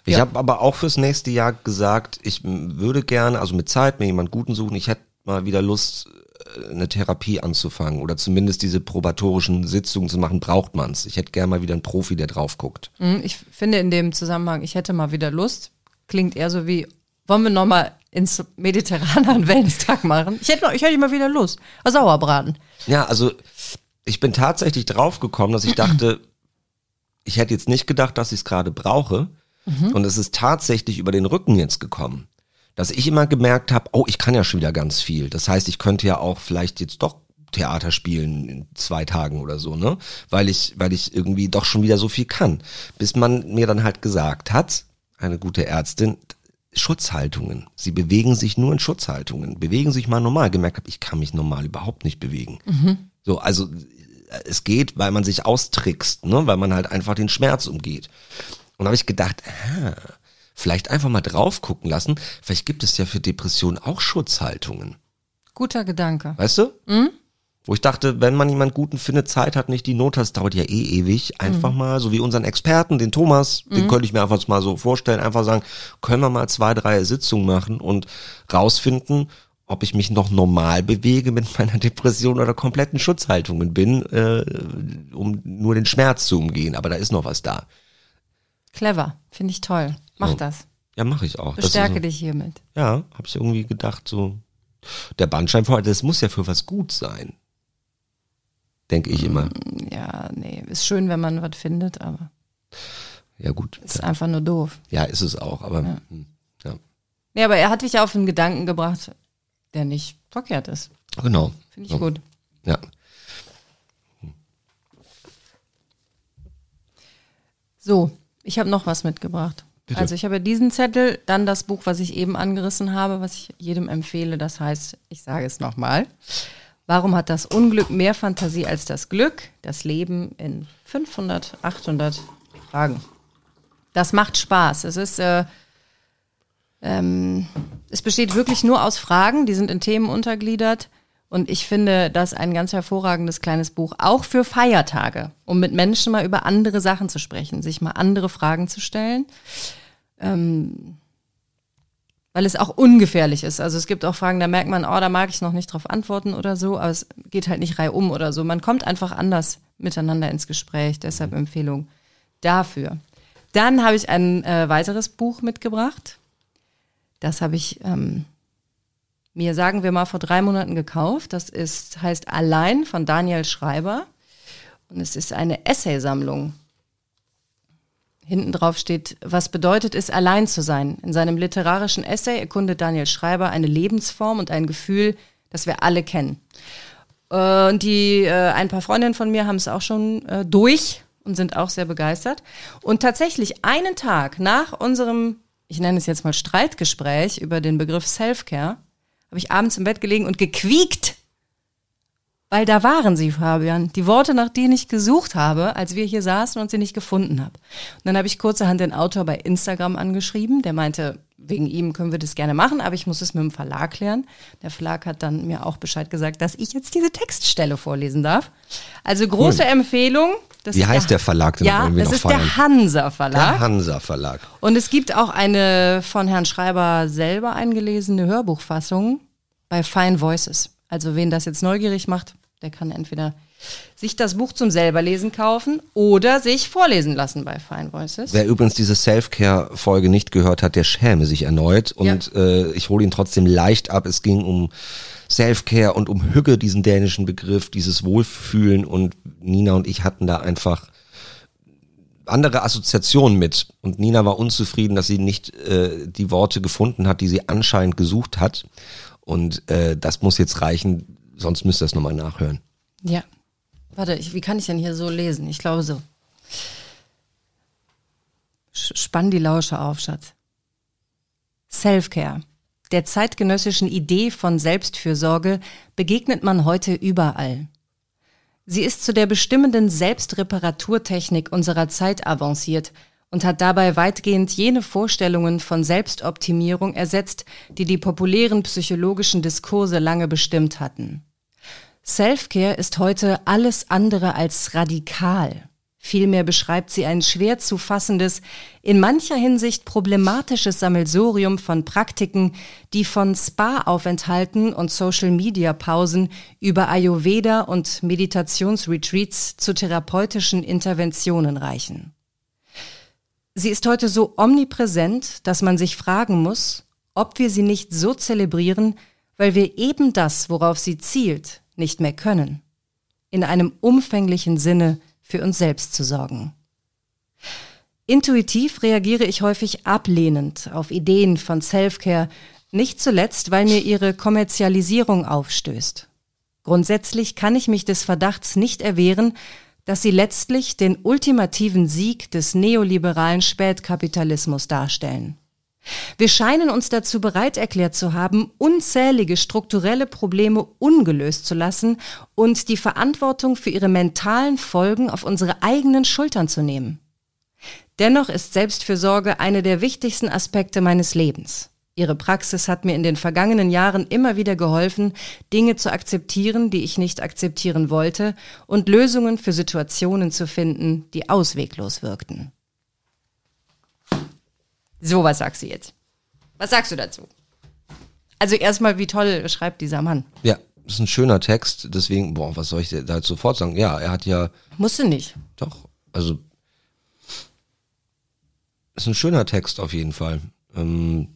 Ich Ja. habe aber auch fürs nächste Jahr gesagt, ich würde gerne, also mit Zeit, mir jemand Guten suchen, ich hätte mal wieder Lust, äh, eine Therapie anzufangen oder zumindest diese probatorischen Sitzungen zu machen, braucht man's. Ich hätte gerne mal wieder einen Profi, der drauf guckt. Hm, Ich finde in dem Zusammenhang, ich hätte mal wieder Lust, klingt eher so wie, wollen wir nochmal ins Mediterrane einen Wellness-Tag machen? Ich hätte, noch, ich hätte mal wieder Lust. Sauerbraten. Ja, also ich bin tatsächlich drauf gekommen, dass ich dachte, ich hätte jetzt nicht gedacht, dass ich es gerade brauche. Und es ist tatsächlich über den Rücken jetzt gekommen. Dass ich immer gemerkt habe, oh, ich kann ja schon wieder ganz viel. Das heißt, ich könnte ja auch vielleicht jetzt doch Theater spielen in zwei Tagen oder so, ne? Weil ich, weil ich irgendwie doch schon wieder so viel kann. Bis man mir dann halt gesagt hat, eine gute Ärztin, Schutzhaltungen. Sie bewegen sich nur in Schutzhaltungen. Bewegen sich mal normal. Gemerkt habe, ich kann mich normal überhaupt nicht bewegen. So, also äh, es geht, weil man sich austrickst, ne? weil man halt einfach den Schmerz umgeht. Und habe ich gedacht, ah, vielleicht einfach mal drauf gucken lassen. Vielleicht gibt es ja für Depressionen auch Schutzhaltungen. Guter Gedanke. Weißt du? Wo ich dachte, wenn man jemand Guten findet, Zeit hat nicht die Not, das dauert ja eh ewig. Einfach mal, so wie unseren Experten, den Thomas, den könnte ich mir einfach mal so vorstellen, einfach sagen, können wir mal zwei, drei Sitzungen machen und rausfinden, ob ich mich noch normal bewege mit [LAUGHS] meiner Depression oder kompletten Schutzhaltungen bin, äh, um nur den Schmerz zu umgehen. Aber da ist noch was da. Clever. Finde ich toll. Mach Ja. das. Ja, mache ich auch. Bestärke so, dich hiermit. Ja, habe ich irgendwie gedacht, so der Bandscheibenvorfall, das muss ja für was gut sein. Denke ich immer. Ja, nee, ist schön, wenn man was findet, aber Ja, gut. ist einfach nur doof. Ja, ist es auch, aber hm, ja. Nee, aber er hat dich auf einen Gedanken gebracht, der nicht verkehrt ist. Genau. Finde ich Ja. gut. Ja. So, ich habe noch was mitgebracht. Bitte. Also ich habe diesen Zettel, dann das Buch, was ich eben angerissen habe, was ich jedem empfehle. Das heißt, ich sage es nochmal. Warum hat das Unglück mehr Fantasie als das Glück? Das Leben in 500, 800 Fragen. Das macht Spaß. Es ist, äh, ähm, es besteht wirklich nur aus Fragen, die sind in Themen untergliedert. Und ich finde das ein ganz hervorragendes kleines Buch, auch für Feiertage, um mit Menschen mal über andere Sachen zu sprechen, sich mal andere Fragen zu stellen. Ähm, weil es auch ungefährlich ist. Also es gibt auch Fragen, da merkt man, oh, da mag ich noch nicht drauf antworten oder so, aber es geht halt nicht reihum oder so. Man kommt einfach anders miteinander ins Gespräch, deshalb Empfehlung dafür. Dann habe ich ein äh, weiteres Buch mitgebracht. Das habe ich ähm, mir, sagen wir mal, vor drei Monaten gekauft. Das ist, heißt Allein von Daniel Schreiber. Und es ist eine Essaysammlung. Hinten drauf steht, was bedeutet es, allein zu sein? In seinem literarischen Essay erkundet Daniel Schreiber eine Lebensform und ein Gefühl, das wir alle kennen. Äh, Und die, äh, ein paar Freundinnen von mir haben es auch schon äh, durch und sind auch sehr begeistert. Und tatsächlich einen Tag nach unserem, ich nenne es jetzt mal Streitgespräch über den Begriff Self-Care, habe ich abends im Bett gelegen und gequiekt, weil da waren sie, Fabian. Die Worte, nach denen ich gesucht habe, als wir hier saßen und sie nicht gefunden habe. Und dann habe ich kurzerhand den Autor bei Instagram angeschrieben. Der meinte, wegen ihm können wir das gerne machen, aber ich muss es mit dem Verlag klären. Der Verlag hat dann mir auch Bescheid gesagt, dass ich jetzt diese Textstelle vorlesen darf. Also große Empfehlung. Das Wie heißt der Verlag denn? Ja, das noch ist der Hansa Verlag. Der Hansa Verlag. Und es gibt auch eine von Herrn Schreiber selber eingelesene Hörbuchfassung bei Fine Voices. Also wen das jetzt neugierig macht, der kann entweder sich das Buch zum selberlesen kaufen oder sich vorlesen lassen bei Fine Voices. Wer übrigens diese Self-Care-Folge nicht gehört hat, der schäme sich erneut. Und äh, ich hole ihn trotzdem leicht ab. Es ging um Self-Care und um Hügge, diesen dänischen Begriff, dieses Wohlfühlen. Und Nina und ich hatten da einfach andere Assoziationen mit. Und Nina war unzufrieden, dass sie nicht äh, die Worte gefunden hat, die sie anscheinend gesucht hat. Und äh, das muss jetzt reichen, sonst müsst ihr es nochmal nachhören. Ja. Warte, ich, wie kann ich denn hier so lesen? Ich glaube so. Spann die Lausche auf, Schatz. Self-Care. Der zeitgenössischen Idee von Selbstfürsorge begegnet man heute überall. Sie ist zu der bestimmenden Selbstreparaturtechnik unserer Zeit avanciert und hat dabei weitgehend jene Vorstellungen von Selbstoptimierung ersetzt, die die populären psychologischen Diskurse lange bestimmt hatten. Self-Care ist heute alles andere als radikal. Vielmehr beschreibt sie ein schwer zu fassendes, in mancher Hinsicht problematisches Sammelsurium von Praktiken, die von Spa-Aufenthalten und Social-Media-Pausen über Ayurveda und Meditationsretreats zu therapeutischen Interventionen reichen. Sie ist heute so omnipräsent, dass man sich fragen muss, ob wir sie nicht so zelebrieren, weil wir eben das, worauf sie zielt, nicht mehr können. In einem umfänglichen Sinne für uns selbst zu sorgen. Intuitiv reagiere ich häufig ablehnend auf Ideen von Self-Care, nicht zuletzt, weil mir ihre Kommerzialisierung aufstößt. Grundsätzlich kann ich mich des Verdachts nicht erwehren, dass sie letztlich den ultimativen Sieg des neoliberalen Spätkapitalismus darstellen. Wir scheinen uns dazu bereit erklärt zu haben, unzählige strukturelle Probleme ungelöst zu lassen und die Verantwortung für ihre mentalen Folgen auf unsere eigenen Schultern zu nehmen. Dennoch ist Selbstfürsorge eine der wichtigsten Aspekte meines Lebens. Ihre Praxis hat mir in den vergangenen Jahren immer wieder geholfen, Dinge zu akzeptieren, die ich nicht akzeptieren wollte, und Lösungen für Situationen zu finden, die ausweglos wirkten. So, was sagst du jetzt? Was sagst du dazu? Also erstmal, wie toll schreibt dieser Mann. Ja, das ist ein schöner Text, deswegen, boah, was soll ich da jetzt sofort sagen? Ja, er hat ja Musste nicht. Doch, also ist ein schöner Text auf jeden Fall. Ähm,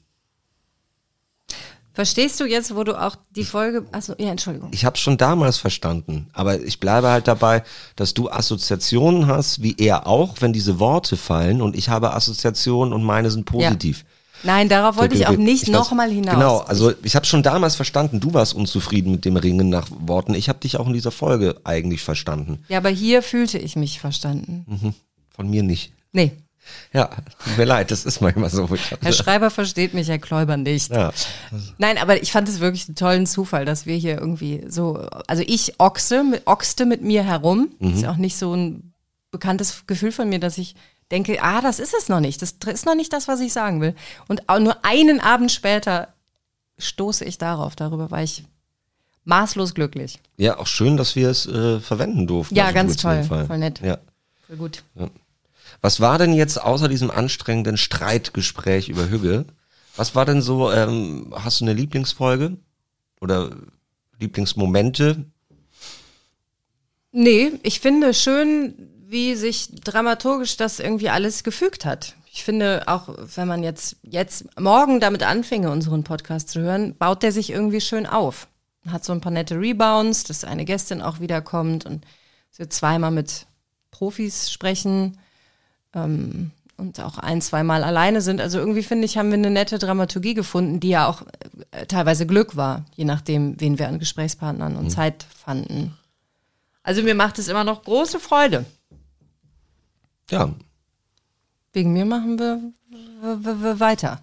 Verstehst du jetzt, wo du auch die Folge, also ja, Entschuldigung. ich habe schon damals verstanden, aber ich bleibe halt dabei, dass du Assoziationen hast, wie er auch, wenn diese Worte fallen und ich habe Assoziationen und meine sind positiv. Nein, darauf wollte ich auch nicht nochmal hinaus. Genau, also ich habe schon damals verstanden, du warst unzufrieden mit dem Ringen nach Worten. Ich habe dich auch in dieser Folge eigentlich verstanden. Ja, aber hier fühlte ich mich verstanden. Von mir nicht. Nee, Ja, tut mir leid, das ist manchmal so. Herr Schreiber versteht mich, Herr Kläuber nicht. ja. Nein, aber ich fand es wirklich einen tollen Zufall, dass wir hier irgendwie so, also ich ochse, mit- ochste mit mir herum. Ist ja auch nicht so ein bekanntes Gefühl von mir, dass ich denke, ah, das ist es noch nicht. Das ist noch nicht das, was ich sagen will. Und auch nur einen Abend später stoße ich darauf. Darüber war ich maßlos glücklich. ja, auch schön, dass wir es äh, verwenden durften. Ja, Also ganz toll. Voll nett. Ja. Voll gut. Was war denn jetzt außer diesem anstrengenden Streitgespräch über Hügge? Was war denn so, ähm, hast du eine Lieblingsfolge? Oder Lieblingsmomente? Nee, ich finde schön, wie sich dramaturgisch das irgendwie alles gefügt hat. Ich finde auch, wenn man jetzt, jetzt morgen damit anfinge, unseren Podcast zu hören, baut der sich irgendwie schön auf. Hat so ein paar nette Rebounds, dass eine Gästin auch wiederkommt und wir zweimal mit Profis sprechen ähm, und auch ein, zweimal alleine sind. Also irgendwie finde ich, haben wir eine nette Dramaturgie gefunden, die ja auch äh, teilweise Glück war, je nachdem, wen wir an Gesprächspartnern und Zeit fanden. Also mir macht es immer noch große Freude. Ja. Wegen mir machen wir weiter.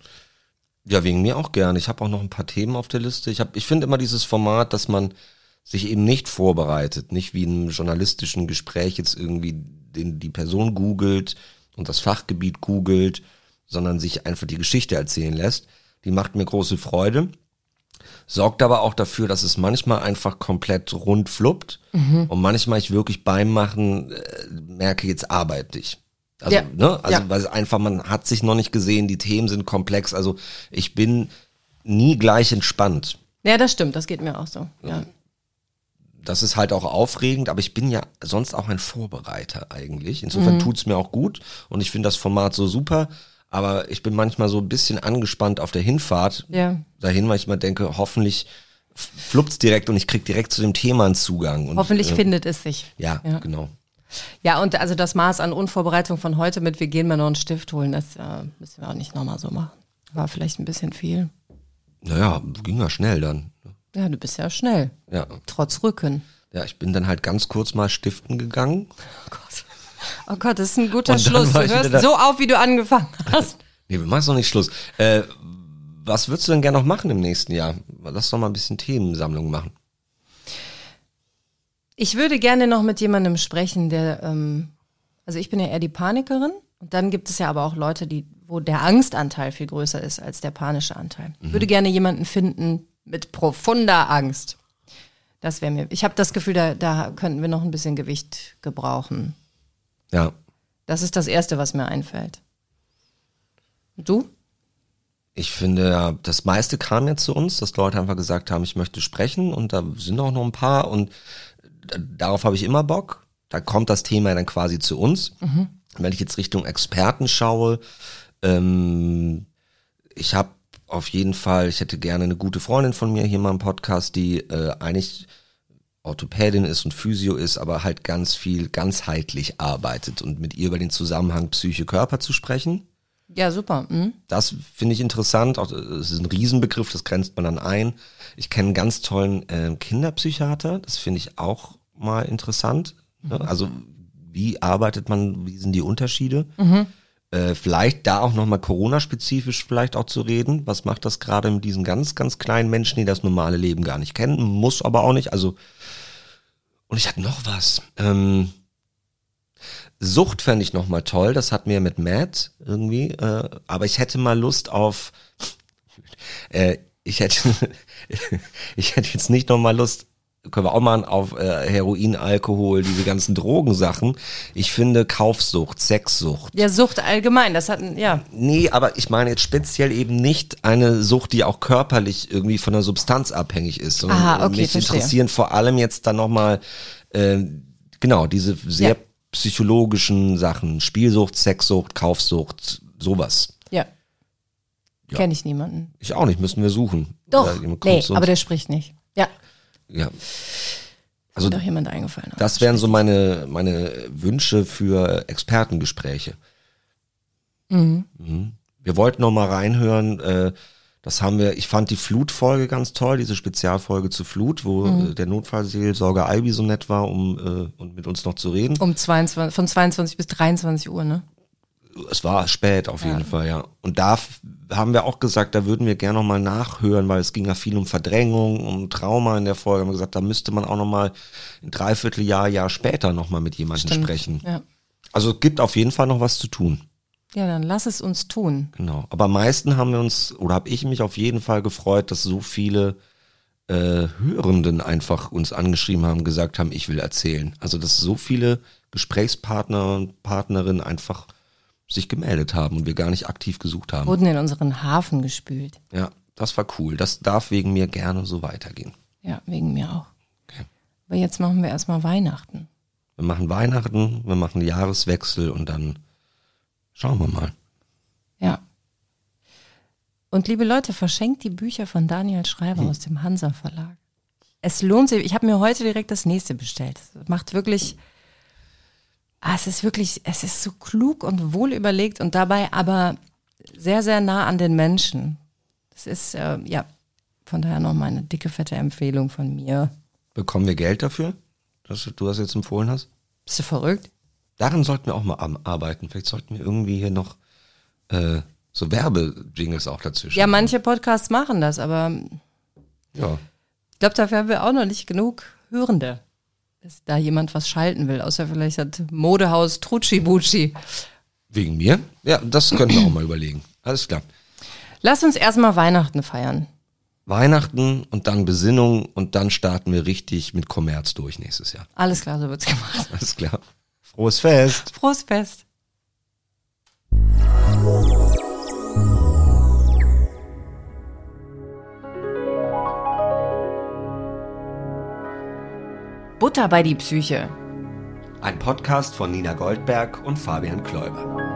Ja, wegen mir auch gern. Ich habe auch noch ein paar Themen auf der Liste. Ich, hab- ich finde immer dieses Format, dass man sich eben nicht vorbereitet, nicht wie in einem journalistischen Gespräch jetzt irgendwie den, die Person googelt und das Fachgebiet googelt, sondern sich einfach die Geschichte erzählen lässt. Die macht mir große Freude. Sorgt aber auch dafür, dass es manchmal einfach komplett rund fluppt und manchmal ich wirklich beim Machen äh, merke, jetzt arbeite ich. Also, Ja. ne? Also, Ja. weil es einfach, man hat sich noch nicht gesehen, die Themen sind komplex. Also, ich bin nie gleich entspannt. Ja, das stimmt, das geht mir auch so. Ja. Das ist halt auch aufregend, aber ich bin ja sonst auch ein Vorbereiter eigentlich. Insofern tut's mir auch gut und ich finde das Format so super. Aber ich bin manchmal so ein bisschen angespannt auf der Hinfahrt Ja. dahin, weil ich immer denke, hoffentlich f- fluppt's direkt und ich krieg direkt zu dem Thema einen Zugang. Und, Hoffentlich äh, findet es sich. Ja, Ja. genau. Ja, und also das Maß an Unvorbereitung von heute mit, wir gehen mal noch einen Stift holen, das äh, müssen wir auch nicht nochmal so machen. War vielleicht ein bisschen viel. Naja, ging ja schnell dann. Ja, du bist ja schnell. Ja. Trotz Rücken. Ja, ich bin dann halt ganz kurz mal stiften gegangen. Oh Gott. Oh Gott, das ist ein guter Schluss. Du hörst so auf, wie du angefangen hast. [LAUGHS] Nee, wir machen noch nicht Schluss. Äh, was würdest du denn gerne noch machen im nächsten Jahr? Lass doch mal ein bisschen Themensammlung machen. Ich würde gerne noch mit jemandem sprechen, der, ähm, also ich bin ja eher die Panikerin und dann gibt es ja aber auch Leute, die, wo der Angstanteil viel größer ist als der panische Anteil. Ich würde gerne jemanden finden mit profunder Angst. Das wäre mir. Ich habe das Gefühl, da, da könnten wir noch ein bisschen Gewicht gebrauchen. Ja. Das ist das Erste, was mir einfällt. Und Du? Ich finde, das meiste kam jetzt zu uns, dass Leute einfach gesagt haben, ich möchte sprechen und da sind auch noch ein paar und d- darauf habe ich immer Bock. Da kommt das Thema dann quasi zu uns. Wenn ich jetzt Richtung Experten schaue, ähm, ich habe auf jeden Fall, ich hätte gerne eine gute Freundin von mir hier mal im Podcast, die äh, eigentlich Orthopädin ist und Physio ist, aber halt ganz viel ganzheitlich arbeitet und mit ihr über den Zusammenhang Psyche-Körper zu sprechen. Ja, super. Hm? Das finde ich interessant. Auch, Es ist ein Riesenbegriff, das grenzt man dann ein. Ich kenne einen ganz tollen äh, Kinderpsychiater, das finde ich auch mal interessant. Ne? Also wie arbeitet man, wie sind die Unterschiede? Äh, vielleicht da auch nochmal Corona-spezifisch vielleicht auch zu reden. Was macht das gerade mit diesen ganz, ganz kleinen Menschen, die das normale Leben gar nicht kennen? Muss aber auch nicht. Also, und ich hatte noch was. Ähm, Sucht fände ich nochmal toll, das hatten wir mit Matt irgendwie, äh, aber ich hätte mal Lust auf, [LAUGHS] äh, ich hätte, [LAUGHS] ich hätte jetzt nicht nochmal Lust, können wir auch mal auf äh, Heroin, Alkohol, diese ganzen Drogensachen. Ich finde Kaufsucht, Sexsucht. Ja, Sucht allgemein, das hatten, ja. Nee, aber ich meine jetzt speziell eben nicht eine Sucht, die auch körperlich irgendwie von der Substanz abhängig ist. sondern Aha, okay, mich verstehe. interessieren vor allem jetzt dann nochmal, äh, genau, diese sehr Ja. psychologischen Sachen. Spielsucht, Sexsucht, Kaufsucht, sowas. Ja. Ja. Kenne ich niemanden. Ich auch nicht, müssen wir suchen. Doch, nee, aber der spricht nicht. Ja, ja. Also doch jemand eingefallen. das wären so meine, meine Wünsche für Expertengespräche. Mhm. Wir wollten noch mal reinhören, äh, das haben wir, ich fand die Flutfolge ganz toll, diese Spezialfolge zu Flut, wo äh, der Notfallseelsorger Albi so nett war, um äh, und mit uns noch zu reden. Um 22, von 22 bis 23 Uhr, ne? Es war spät auf jeden Fall, ja. Und da haben wir auch gesagt, da würden wir gerne noch mal nachhören, weil es ging ja viel um Verdrängung, um Trauma in der Folge. Haben wir gesagt, da müsste man auch noch mal ein Dreivierteljahr, Jahr später noch mal mit jemandem Stimmt. sprechen. Ja. Also es gibt auf jeden Fall noch was zu tun. ja, dann lass es uns tun. Genau. Aber am meisten haben wir uns, oder habe ich mich auf jeden Fall gefreut, dass so viele äh, Hörenden einfach uns angeschrieben haben, gesagt haben, ich will erzählen. Also dass so viele Gesprächspartner und Partnerinnen einfach sich gemeldet haben und wir gar nicht aktiv gesucht haben. Wurden in unseren Hafen gespült. Ja, das war cool. Das darf wegen mir gerne so weitergehen. Ja, wegen mir auch. Okay. Aber jetzt machen wir erstmal Weihnachten. Wir machen Weihnachten, wir machen Jahreswechsel und dann schauen wir mal. Ja. Und liebe Leute, verschenkt die Bücher von Daniel Schreiber aus dem Hansa Verlag. Es lohnt sich. Ich habe mir heute direkt das nächste bestellt. Es macht wirklich, ah, es ist wirklich, es ist so klug und wohl überlegt und dabei aber sehr, sehr nah an den Menschen. Das ist, äh, ja, von daher nochmal eine dicke, fette Empfehlung von mir. Bekommen wir Geld dafür, dass du das jetzt empfohlen hast? Bist du verrückt? Daran sollten wir auch mal arbeiten. Vielleicht sollten wir irgendwie hier noch äh, so Werbejingles auch dazwischen. Ja, manche Podcasts machen das, aber Ja. Ich glaube, dafür haben wir auch noch nicht genug Hörende, dass da jemand was schalten will. Außer vielleicht hat Modehaus Trucci Bucci. Wegen mir? Ja, das können wir auch mal überlegen. Alles klar. Lass uns erstmal Weihnachten feiern. Weihnachten und dann Besinnung und dann starten wir richtig mit Kommerz durch nächstes Jahr. Alles klar, so wird's gemacht. Alles klar. Frohes Fest. Frohes Fest. Butter bei die Psyche. Ein Podcast von Nina Goldberg und Fabian Kläuber.